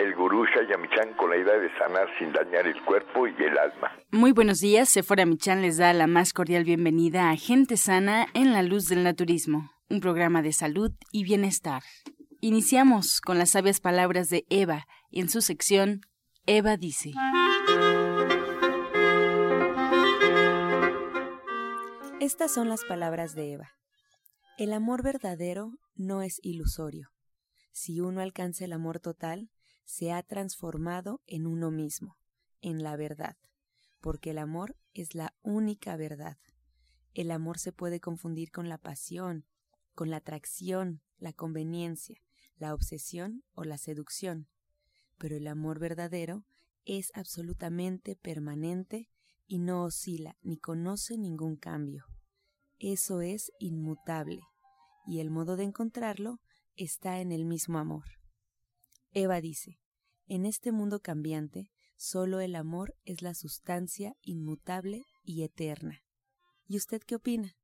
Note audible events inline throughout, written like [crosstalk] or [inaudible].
el gurú Shayamichan con la idea de sanar sin dañar el cuerpo y el alma. Muy buenos días, Sephora Michan les da la más cordial bienvenida a Gente Sana en la Luz del Naturismo, un programa de salud y bienestar. Iniciamos con las sabias palabras de Eva en su sección Eva dice. Estas son las palabras de Eva. El amor verdadero no es ilusorio. Si uno alcanza el amor total, se ha transformado en uno mismo, en la verdad, porque el amor es la única verdad. El amor se puede confundir con la pasión, con la atracción, la conveniencia, la obsesión o la seducción, pero el amor verdadero es absolutamente permanente y no oscila ni conoce ningún cambio. Eso es inmutable, y el modo de encontrarlo está en el mismo amor. Eva dice, en este mundo cambiante, solo el amor es la sustancia inmutable y eterna. ¿Y usted qué opina?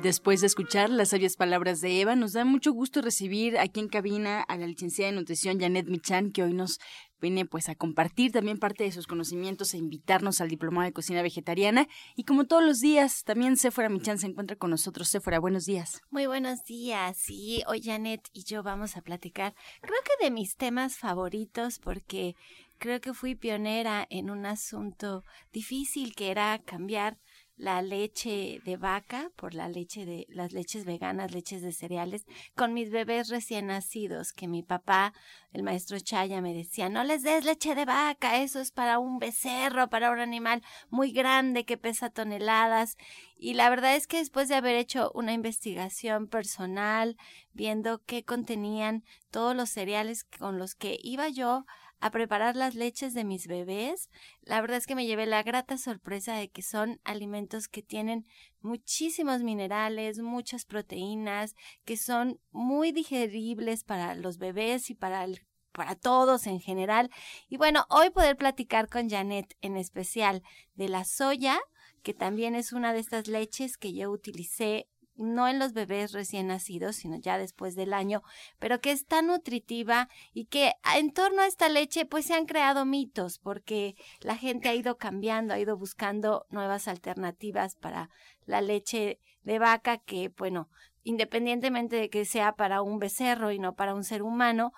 Después de escuchar las sabias palabras de Eva, nos da mucho gusto recibir aquí en cabina a la licenciada en nutrición Janet Michan, que hoy nos viene pues a compartir también parte de sus conocimientos e invitarnos al diplomado de cocina vegetariana. Y como todos los días, también Sephora Michan se encuentra con nosotros. Sephora, buenos días. Muy buenos días. Sí, hoy Janet y yo vamos a platicar, creo que de mis temas favoritos, porque creo que fui pionera en un asunto difícil que era cambiar la leche de vaca por la leche de las leches veganas, leches de cereales, con mis bebés recién nacidos, que mi papá, el maestro Chaya, me decía, no les des leche de vaca, eso es para un becerro, para un animal muy grande que pesa toneladas. Y la verdad es que después de haber hecho una investigación personal, viendo qué contenían todos los cereales con los que iba yo a preparar las leches de mis bebés, la verdad es que me llevé la grata sorpresa de que son alimentos que tienen muchísimos minerales, muchas proteínas, que son muy digeribles para los bebés y para para todos en general. Y bueno, hoy poder platicar con Janet en especial de la soya, que también es una de estas leches que yo utilicé no en los bebés recién nacidos, sino ya después del año, pero que es tan nutritiva y que en torno a esta leche pues se han creado mitos porque la gente ha ido cambiando, ha ido buscando nuevas alternativas para la leche de vaca que, bueno, independientemente de que sea para un becerro y no para un ser humano,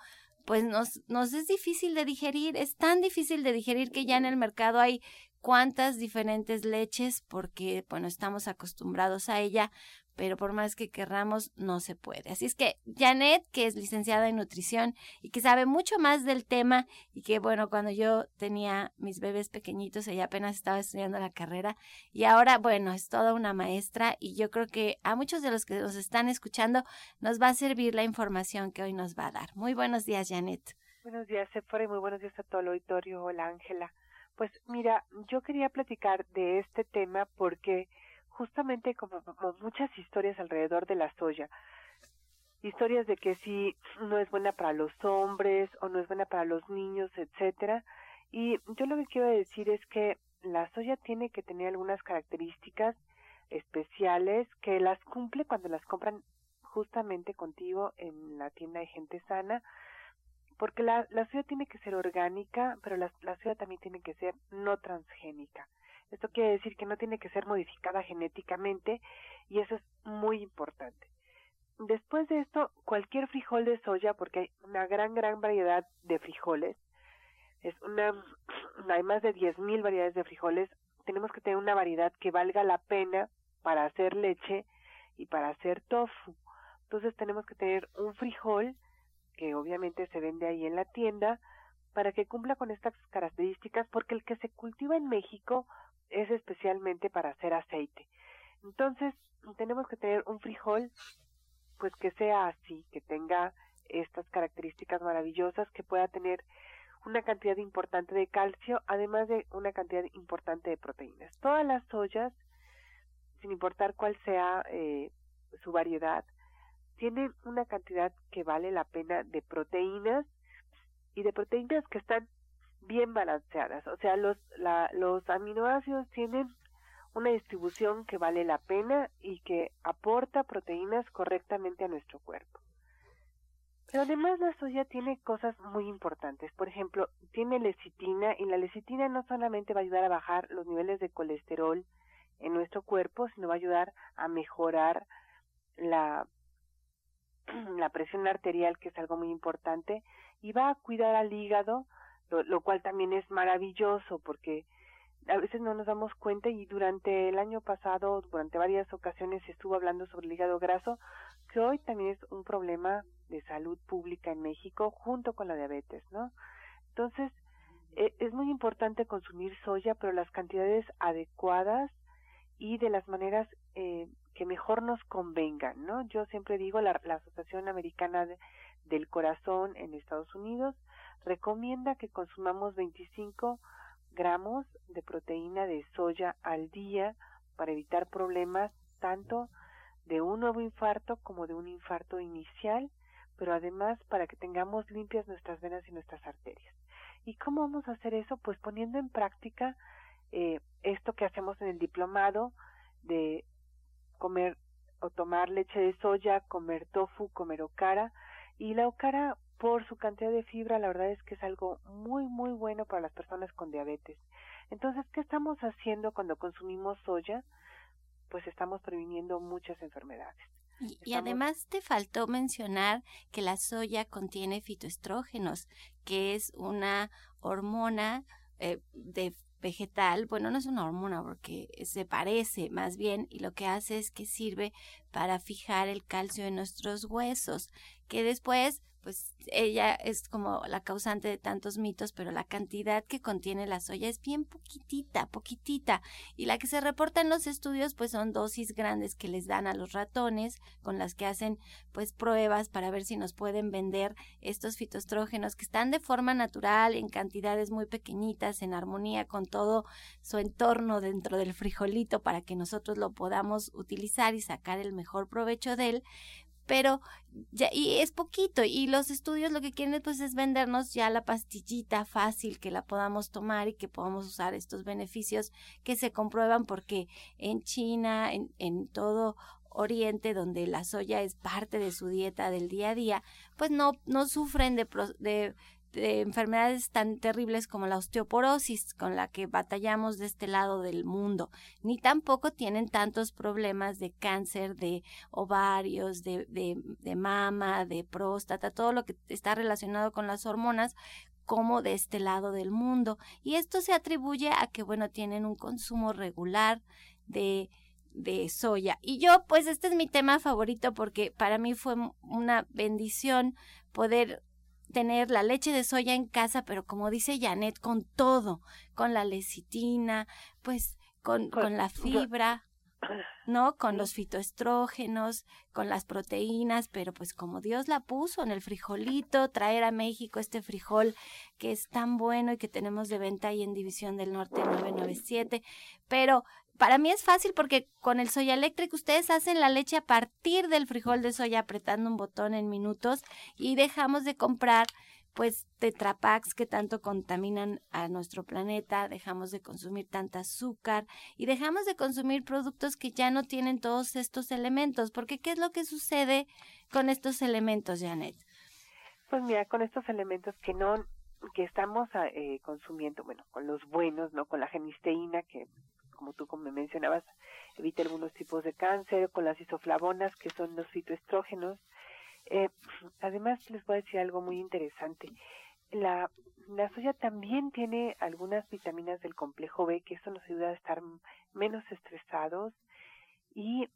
pues nos, nos es difícil de digerir, es tan difícil de digerir que ya en el mercado hay cuantas diferentes leches porque, bueno, estamos acostumbrados a ella, pero por más que querramos, no se puede. Así es que Janet, que es licenciada en nutrición y que sabe mucho más del tema y que, bueno, cuando yo tenía mis bebés pequeñitos, ella apenas estaba estudiando la carrera y ahora, bueno, es toda una maestra y yo creo que a muchos de los que nos están escuchando nos va a servir la información que hoy nos va a dar. Muy buenos días, Janet. Buenos días, Sephora, y muy buenos días a todo el auditorio. Hola, Ángela. Pues mira, yo quería platicar de este tema porque justamente como, muchas historias alrededor de la soya. Historias de que si no es buena para los hombres o no es buena para los niños, etcétera. Y yo lo que quiero decir es que la soya tiene que tener algunas características especiales que las cumple cuando las compran justamente contigo en la tienda de gente sana, porque la, la soya tiene que ser orgánica, pero la, la soya también tiene que ser no transgénica. Esto quiere decir que no tiene que ser modificada genéticamente y eso es muy importante. Después de esto, cualquier frijol de soya, porque hay una gran, gran variedad de frijoles, es una, hay más de 10.000 variedades de frijoles, tenemos que tener una variedad que valga la pena para hacer leche y para hacer tofu. Entonces tenemos que tener un frijol que obviamente se vende ahí en la tienda para que cumpla con estas características porque el que se cultiva en México es especialmente para hacer aceite. Entonces, tenemos que tener un frijol, pues que sea así, que tenga estas características maravillosas que pueda tener una cantidad importante de calcio, además de una cantidad importante de proteínas. Todas las soyas, sin importar cuál sea eh, su variedad, tienen una cantidad que vale la pena de proteínas y de proteínas que están bien balanceadas. O sea, los, la, los aminoácidos tienen una distribución que vale la pena y que aporta proteínas correctamente a nuestro cuerpo. Pero además la soya tiene cosas muy importantes. Por ejemplo, tiene lecitina y la lecitina no solamente va a ayudar a bajar los niveles de colesterol en nuestro cuerpo, sino va a ayudar a mejorar la, la presión arterial, que es algo muy importante, y va a cuidar al hígado, lo, lo cual también es maravilloso porque a veces no nos damos cuenta y durante el año pasado, durante varias ocasiones estuvo hablando sobre el hígado graso, que hoy también es un problema de salud pública en México junto con la diabetes, ¿no? Entonces, eh, es muy importante consumir soya, pero las cantidades adecuadas y de las maneras eh, que mejor nos convengan, ¿no? Yo siempre digo, la, la Asociación Americana del Corazón en Estados Unidos recomienda que consumamos 25 gramos de proteína de soya al día para evitar problemas tanto de un nuevo infarto como de un infarto inicial, pero además para que tengamos limpias nuestras venas y nuestras arterias. ¿Y cómo vamos a hacer eso? Pues poniendo en práctica eh, esto que hacemos en el diplomado de comer o tomar leche de soya, comer tofu, comer okara. Y la okara por su cantidad de fibra, la verdad es que es algo muy, muy bueno para las personas con diabetes. Entonces, ¿qué estamos haciendo cuando consumimos soya? Pues estamos previniendo muchas enfermedades. Y, además te faltó mencionar que la soya contiene fitoestrógenos, que es una hormona eh, de vegetal, bueno, no es una hormona porque se parece más bien y lo que hace es que sirve para fijar el calcio en nuestros huesos, que después pues ella es como la causante de tantos mitos, pero la cantidad que contiene la soya es bien poquitita, poquitita. Y la que se reporta en los estudios, pues son dosis grandes que les dan a los ratones, con las que hacen pues pruebas para ver si nos pueden vender estos fitoestrógenos que están de forma natural, en cantidades muy pequeñitas, en armonía con todo su entorno dentro del frijolito para que nosotros lo podamos utilizar y sacar el mejor provecho de él pero ya, y es poquito y los estudios lo que quieren pues es vendernos ya la pastillita fácil que la podamos tomar y que podamos usar estos beneficios que se comprueban porque en China, en, en todo Oriente, donde la soya es parte de su dieta del día a día, pues no, no sufren de, de, de enfermedades tan terribles como la osteoporosis con la que batallamos de este lado del mundo, ni tampoco tienen tantos problemas de cáncer de ovarios, de, de, mama, de próstata, todo lo que está relacionado con las hormonas como de este lado del mundo. Y esto se atribuye a que, bueno, tienen un consumo regular de de soya. Y yo, pues este es mi tema favorito porque para mí fue una bendición poder tener la leche de soya en casa, pero como dice Janet, con todo, con la lecitina, pues con, con, la fibra. ¿no? Con los fitoestrógenos, con las proteínas, pero pues como Dios la puso en el frijolito, traer a México este frijol que es tan bueno y que tenemos de venta ahí en División del Norte 997, pero para mí es fácil porque con el soya eléctrico ustedes hacen la leche a partir del frijol de soya apretando un botón en minutos y dejamos de comprar pues tetrapacks que tanto contaminan a nuestro planeta, dejamos de consumir tanta azúcar y dejamos de consumir productos que ya no tienen todos estos elementos, porque ¿qué es lo que sucede con estos elementos, Janet? Pues mira, con estos elementos que no que estamos eh, consumiendo, bueno, con los buenos, ¿no? Con la genisteína que como tú como me mencionabas, evita algunos tipos de cáncer, con las isoflavonas, que son los fitoestrógenos. Eh, además, les voy a decir algo muy interesante. La, la soya también tiene algunas vitaminas del complejo B, que eso nos ayuda a estar menos estresados. Y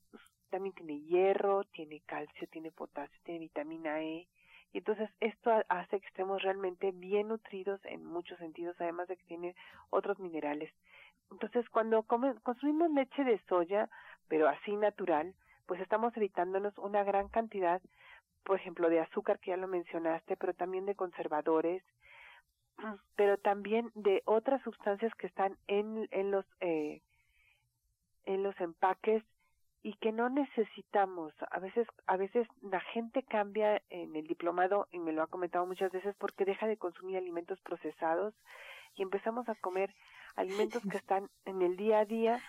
también tiene hierro, tiene calcio, tiene potasio, tiene vitamina E. Y entonces esto hace que estemos realmente bien nutridos en muchos sentidos, además de que tiene otros minerales. Entonces, cuando consumimos leche de soya, pero así natural, pues estamos evitándonos una gran cantidad por ejemplo, de azúcar, que ya lo mencionaste, pero también de conservadores, [clears throat] pero también de otras sustancias que están en, en los eh, en los empaques y que no necesitamos. A veces, a veces la gente cambia en el diplomado, y me lo ha comentado muchas veces, porque deja de consumir alimentos procesados y empezamos a comer alimentos que están en el día a día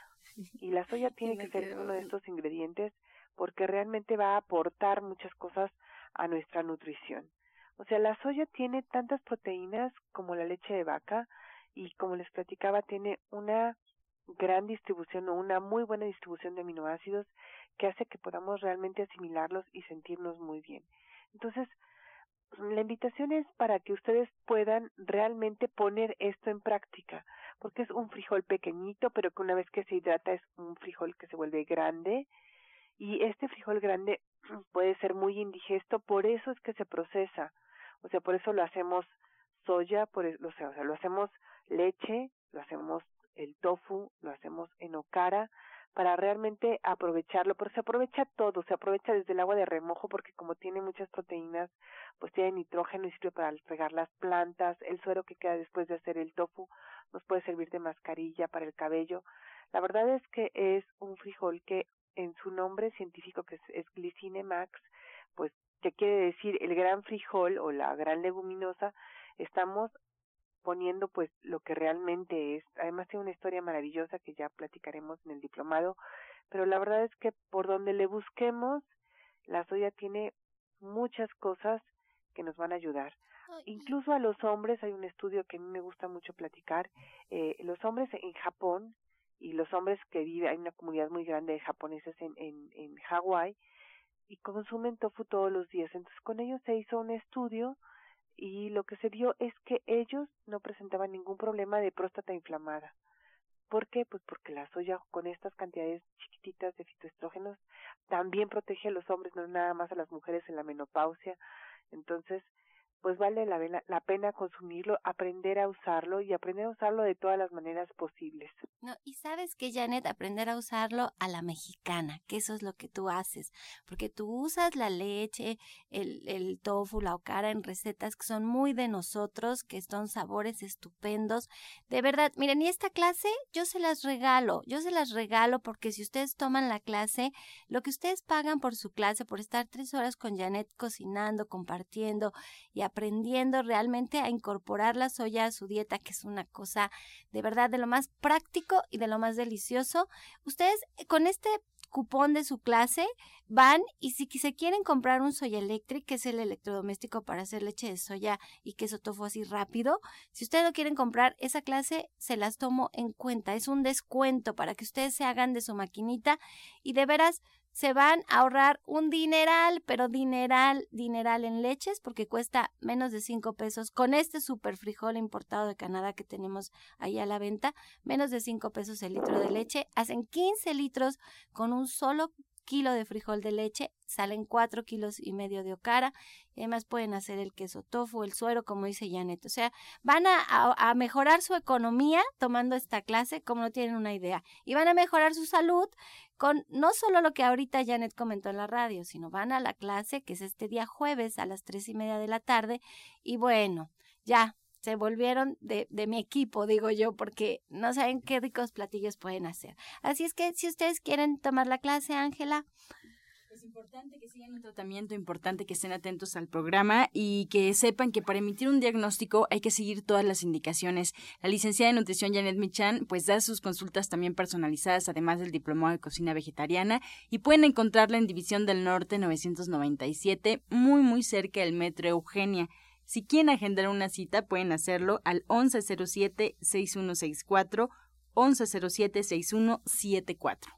y la soya tiene que ser uno de estos ingredientes porque realmente va a aportar muchas cosas a nuestra nutrición. O sea, la soya tiene tantas proteínas como la leche de vaca y como les platicaba tiene una gran distribución o una muy buena distribución de aminoácidos que hace que podamos realmente asimilarlos y sentirnos muy bien. Entonces, la invitación es para que ustedes puedan realmente poner esto en práctica, porque es un frijol pequeñito, pero que una vez que se hidrata es un frijol que se vuelve grande. Y este frijol grande [clears throat] puede ser muy indigesto, por eso es que se procesa, o sea, por eso lo hacemos soya, por, e, o sea, lo hacemos leche, lo hacemos el tofu, lo hacemos en okara, para realmente aprovecharlo, pero se aprovecha todo, se aprovecha desde el agua de remojo porque como tiene muchas proteínas, pues tiene nitrógeno y sirve para regar las plantas, el suero que queda después de hacer el tofu nos puede servir de mascarilla para el cabello. La verdad es que es un frijol que en su nombre científico que es, es Glycine max, pues que quiere decir el gran frijol o la gran leguminosa, estamos poniendo pues lo que realmente es. Además tiene una historia maravillosa que ya platicaremos en el diplomado, pero la verdad es que por donde le busquemos, la soya tiene muchas cosas que nos van a ayudar. Incluso a los hombres, hay un estudio que a mí me gusta mucho platicar, eh, los hombres en Japón y los hombres que viven, hay una comunidad muy grande de japoneses en, en, en Hawái y consumen tofu todos los días. Entonces con ellos se hizo un estudio y lo que se vio es que ellos no presentaban ningún problema de próstata inflamada. ¿Por qué? Pues porque la soya con estas cantidades chiquititas de fitoestrógenos también protege a los hombres, no nada más a las mujeres en la menopausia. Entonces, pues vale la, pena consumirlo, aprender a usarlo y aprender a usarlo de todas las maneras posibles. No, y sabes que Janet, aprender a usarlo a la mexicana, que eso es lo que tú haces, porque tú usas la leche, el, el tofu, la okara en recetas que son muy de nosotros, que son sabores estupendos. De verdad, miren, y esta clase yo se las regalo, yo se las regalo porque si ustedes toman la clase, lo que ustedes pagan por su clase, por estar tres horas con Janet cocinando, compartiendo y aprendiendo realmente a incorporar la soya a su dieta, que es una cosa de verdad de lo más práctico y de lo más delicioso. Ustedes eh, con este cupón de su clase van y si se quieren comprar un Soya Electric, que es el electrodoméstico para hacer leche de soya y queso tofu así rápido, si ustedes lo quieren comprar, esa clase se las tomo en cuenta. Es un descuento para que ustedes se hagan de su maquinita y de veras se van a ahorrar un dineral, pero dineral, dineral en leches, porque cuesta menos de 5 pesos. Con este super frijol importado de Canadá que tenemos ahí a la venta, menos de 5 pesos el litro de leche. Hacen 15 litros con un solo kilo de frijol de leche, salen 4 kilos y medio de okara, y además pueden hacer el queso tofu, el suero, como dice Janet. O sea, van a, a, mejorar su economía tomando esta clase, como no tienen una idea, y van a mejorar su salud con no solo lo que ahorita Janet comentó en la radio, sino van a la clase, que es este día jueves a las tres y media de la tarde, y bueno, ya se volvieron de, de, mi equipo, digo yo, porque no saben qué ricos platillos pueden hacer. Así es que si ustedes quieren tomar la clase, Ángela. Es importante que sigan un tratamiento, importante que estén atentos al programa y que sepan que para emitir un diagnóstico hay que seguir todas las indicaciones. La licenciada en nutrición Janet Michan pues da sus consultas también personalizadas, además del diplomado de cocina vegetariana y pueden encontrarla en División del Norte 997, muy muy cerca del Metro Eugenia. Si quieren agendar una cita, pueden hacerlo al 1107-6164, 1107-6174.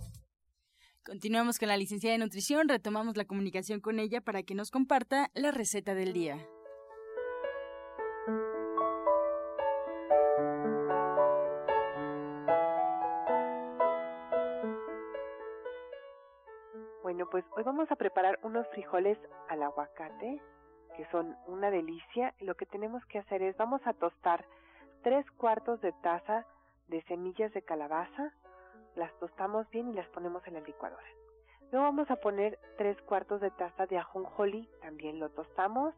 Continuamos con la licenciada de nutrición, retomamos la comunicación con ella para que nos comparta la receta del día. Bueno, pues hoy vamos a preparar unos frijoles al aguacate, que son una delicia. Lo que tenemos que hacer es, vamos a tostar tres cuartos de taza de semillas de calabaza, las tostamos bien y las ponemos en la licuadora. Luego vamos a poner tres cuartos de taza de ajonjolí, también lo tostamos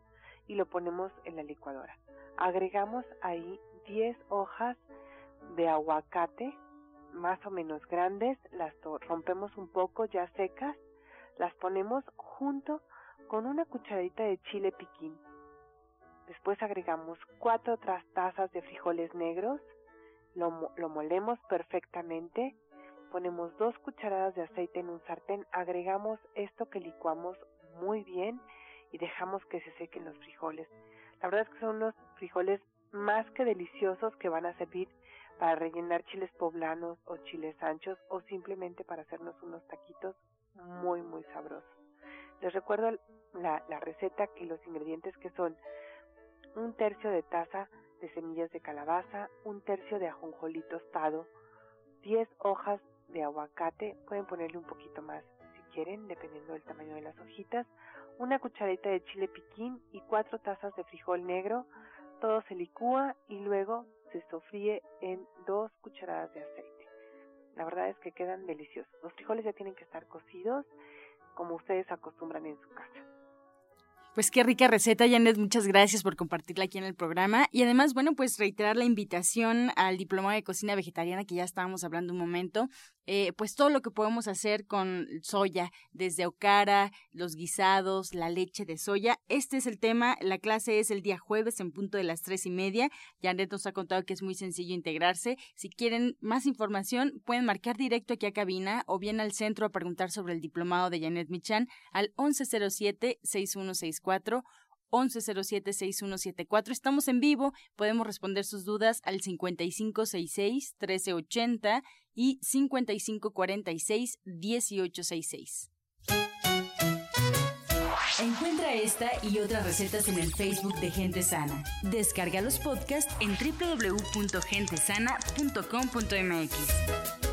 y lo ponemos en la licuadora. Agregamos ahí 10 hojas de aguacate, más o menos grandes, las rompemos un poco ya secas las ponemos junto con una cucharadita de chile piquín. Después agregamos cuatro otras tazas de frijoles negros, lo, lo molemos perfectamente, ponemos dos cucharadas de aceite en un sartén, agregamos esto que licuamos muy bien y dejamos que se sequen los frijoles. La verdad es que son unos frijoles más que deliciosos que van a servir para rellenar chiles poblanos o chiles anchos o simplemente para hacernos unos taquitos muy muy sabroso. Les recuerdo la, la receta que los ingredientes que son un tercio de taza de semillas de calabaza, un tercio de ajonjolí tostado, 10 hojas de aguacate, pueden ponerle un poquito más si quieren, dependiendo del tamaño de las hojitas, una cucharadita de chile piquín y cuatro tazas de frijol negro. Todo se licúa y luego se sofríe en dos cucharadas de aceite. La verdad es que quedan deliciosos. Los frijoles ya tienen que estar cocidos como ustedes acostumbran en su casa. Pues qué rica receta, Janet. Muchas gracias por compartirla aquí en el programa. Y además, bueno, pues reiterar la invitación al diploma de cocina vegetariana que ya estábamos hablando un momento. Eh, pues todo lo que podemos hacer con soya, desde okara, los guisados, la leche de soya. Este es el tema. La clase es el día jueves en punto de las tres y media. Janet nos ha contado que es muy sencillo integrarse. Si quieren más información, pueden marcar directo aquí a cabina o bien al centro a preguntar sobre el diplomado de Janet Michan al 1107 6164 6174 1107-6174. Estamos en vivo, podemos responder sus dudas al 5566-1380 y 5546-1866. Encuentra esta y otras recetas en el Facebook de Gente Sana. Descarga los podcasts en www.gentesana.com.mx.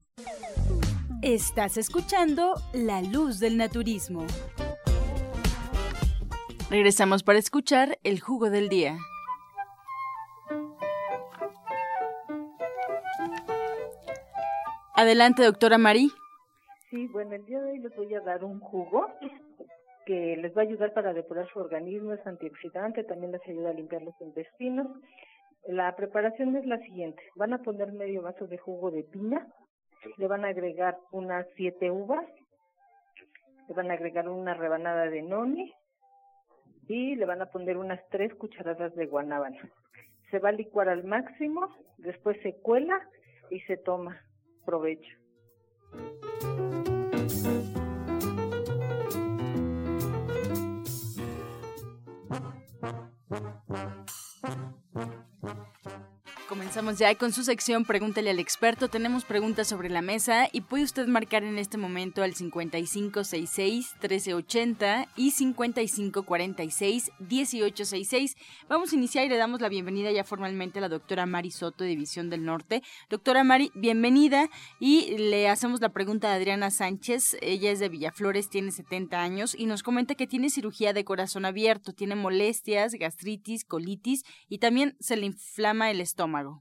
Estás escuchando La Luz del Naturismo. Regresamos para escuchar el jugo del día. Adelante, doctora Mari. Sí, bueno, el día de hoy les voy a dar un jugo que les va a ayudar para depurar su organismo, es antioxidante, también les ayuda a limpiar los intestinos. La preparación es la siguiente, van a poner medio vaso de jugo de piña, le van a agregar unas siete uvas, le van a agregar una rebanada de noni y le van a poner unas tres cucharadas de guanábana. Se va a licuar al máximo, después se cuela y se toma. Provecho. Comenzamos ya con su sección Pregúntale al experto. Tenemos preguntas sobre la mesa y puede usted marcar en este momento al 5566-1380 y 5546-1866. Vamos a iniciar y le damos la bienvenida ya formalmente a la doctora Mari Soto, de División del Norte. Doctora Mari, bienvenida y le hacemos la pregunta a Adriana Sánchez. Ella es de Villaflores, tiene 70 años y nos comenta que tiene cirugía de corazón abierto, tiene molestias, gastritis, colitis y también se le inflama el estómago.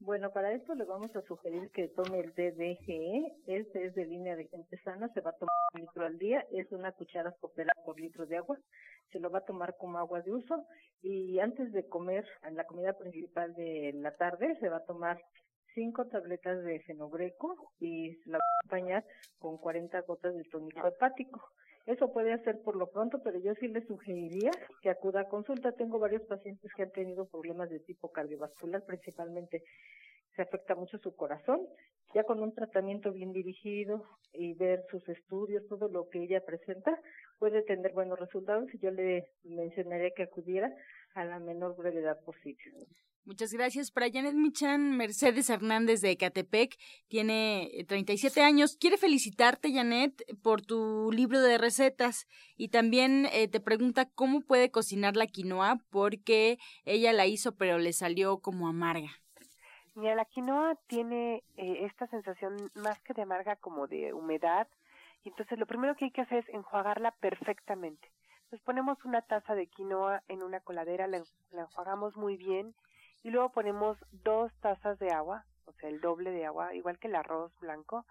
Bueno, para esto le vamos a sugerir que tome el DDGE. Este es de línea de gente sana. Se va a tomar un litro al día. Es una cuchara sopera por litro de agua. Se lo va a tomar como agua de uso. Y antes de comer, en la comida principal de la tarde, se va a tomar cinco tabletas de fenogreco y se la va a acompañar con 40 gotas de tónico hepático. Eso puede hacer por lo pronto, pero yo sí le sugeriría que acuda a consulta. Tengo varios pacientes que han tenido problemas de tipo cardiovascular, principalmente se afecta mucho su corazón. Ya con un tratamiento bien dirigido y ver sus estudios, todo lo que ella presenta, puede tener buenos resultados y yo le mencionaría que acudiera a la menor brevedad posible. Muchas gracias. Para Janet Michan, Mercedes Hernández de Ecatepec, tiene 37 eh, años. Quiere felicitarte, Janet, por tu libro de recetas y también eh, te pregunta cómo puede cocinar la quinoa porque ella la hizo pero le salió como amarga. Mira, la quinoa tiene eh, esta sensación más que de amarga como de humedad y entonces lo primero que hay que hacer es enjuagarla perfectamente. Entonces ponemos una taza de quinoa en una coladera, la enjuagamos muy bien y luego ponemos dos tazas de agua, o sea, el doble de agua, igual que el arroz blanco,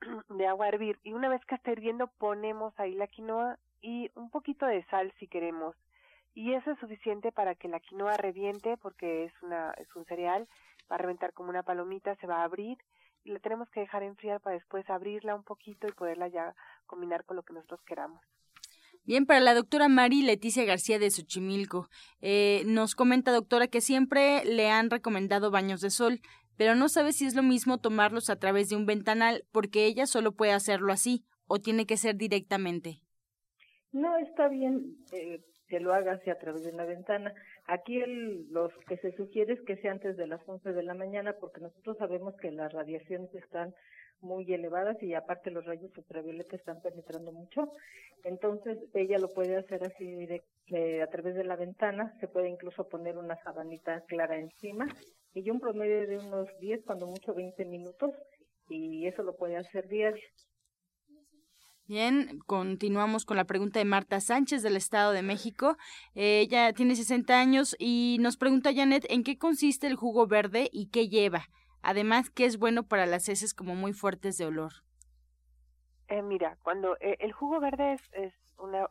[clears throat] de agua a hervir. Y una vez que esté hirviendo, ponemos ahí la quinoa y un poquito de sal si queremos. Y eso es suficiente para que la quinoa reviente, porque es, una, es un cereal, va a reventar como una palomita, se va a abrir y la tenemos que dejar enfriar para después abrirla un poquito y poderla ya combinar con lo que nosotros queramos. Bien, para la doctora Mari Leticia García de Xochimilco, eh, nos comenta, doctora, que siempre le han recomendado baños de sol, pero no sabe si es lo mismo tomarlos a través de un ventanal, porque ella solo puede hacerlo así, o tiene que ser directamente. No, está bien eh, que lo haga a través de una ventana. Aquí el, los que se sugiere es que sea antes de las 11 de la mañana, porque nosotros sabemos que las radiaciones están muy elevadas y aparte los rayos ultravioleta están penetrando mucho. Entonces ella lo puede hacer así directo, eh, a través de la ventana, se puede incluso poner una sabanita clara encima y un promedio de unos 10, cuando mucho 20 minutos y eso lo puede hacer diario. Bien, continuamos con la pregunta de Marta Sánchez del Estado de México. ella tiene 60 años y nos pregunta, Janet, ¿en qué consiste el jugo verde y qué lleva? Además, que es bueno para las heces como muy fuertes de olor. Eh, mira, cuando eh, el jugo verde es, es una,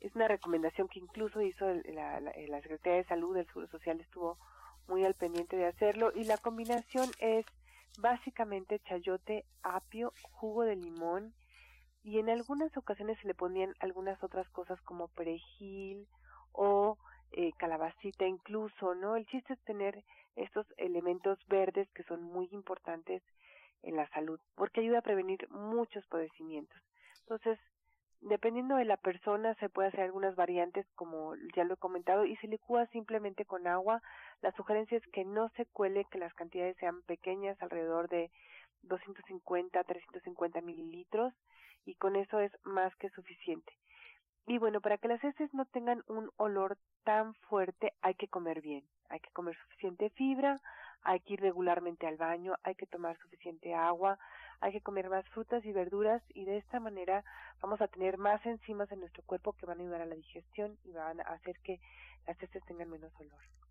es una recomendación que incluso hizo la, la, Secretaría de Salud del Seguro Social estuvo muy al pendiente de hacerlo y la combinación es básicamente chayote, apio, jugo de limón y en algunas ocasiones se le ponían algunas otras cosas como perejil o eh, calabacita incluso, ¿no? El chiste es tener estos elementos verdes que son muy importantes en la salud, porque ayuda a prevenir muchos padecimientos. Entonces, dependiendo de la persona, se puede hacer algunas variantes, como ya lo he comentado, y se licúa simplemente con agua. La sugerencia es que no se cuele, que las cantidades sean pequeñas, alrededor de 250 350 mililitros, y con eso es más que suficiente. Y bueno, para que las heces no tengan un olor tan fuerte, hay que comer bien, hay que comer suficiente fibra, hay que ir regularmente al baño, hay que tomar suficiente agua, hay que comer más frutas y verduras y de esta manera vamos a tener más enzimas en nuestro cuerpo que van a ayudar a la digestión y van a hacer que las heces tengan menos olor.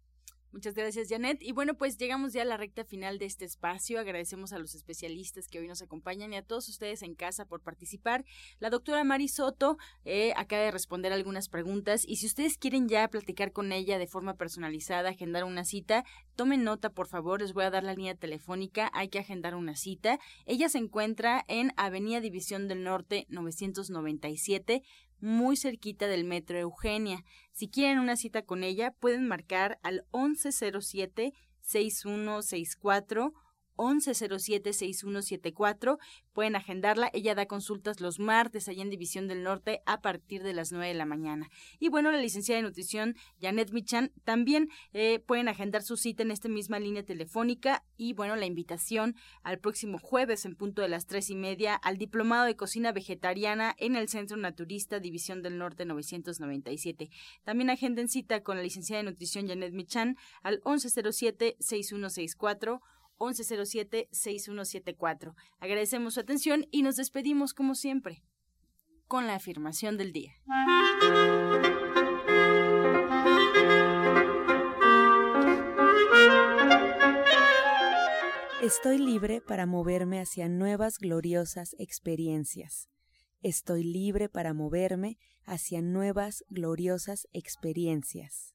Muchas gracias, Janet. Y bueno, pues llegamos ya a la recta final de este espacio. Agradecemos a los especialistas que hoy nos acompañan y a todos ustedes en casa por participar. La doctora Mari Soto eh, acaba de responder algunas preguntas y si ustedes quieren ya platicar con ella de forma personalizada, agendar una cita, tomen nota, por favor. Les voy a dar la línea telefónica. Hay que agendar una cita. Ella se encuentra en Avenida División del Norte 997 muy cerquita del Metro Eugenia. Si quieren una cita con ella, pueden marcar al 1107 6164 1107-6174. Pueden agendarla. Ella da consultas los martes allá en División del Norte a partir de las 9 de la mañana. Y bueno, la licenciada de nutrición Janet Michan también eh, pueden agendar su cita en esta misma línea telefónica. Y bueno, la invitación al próximo jueves en punto de las tres y media al Diplomado de Cocina Vegetariana en el Centro Naturista División del Norte 997. También agenden cita con la licenciada de nutrición Janet Michan al 1107-6164 1107-6174. Agradecemos su atención y nos despedimos como siempre con la afirmación del día. Estoy libre para moverme hacia nuevas gloriosas experiencias. Estoy libre para moverme hacia nuevas gloriosas experiencias.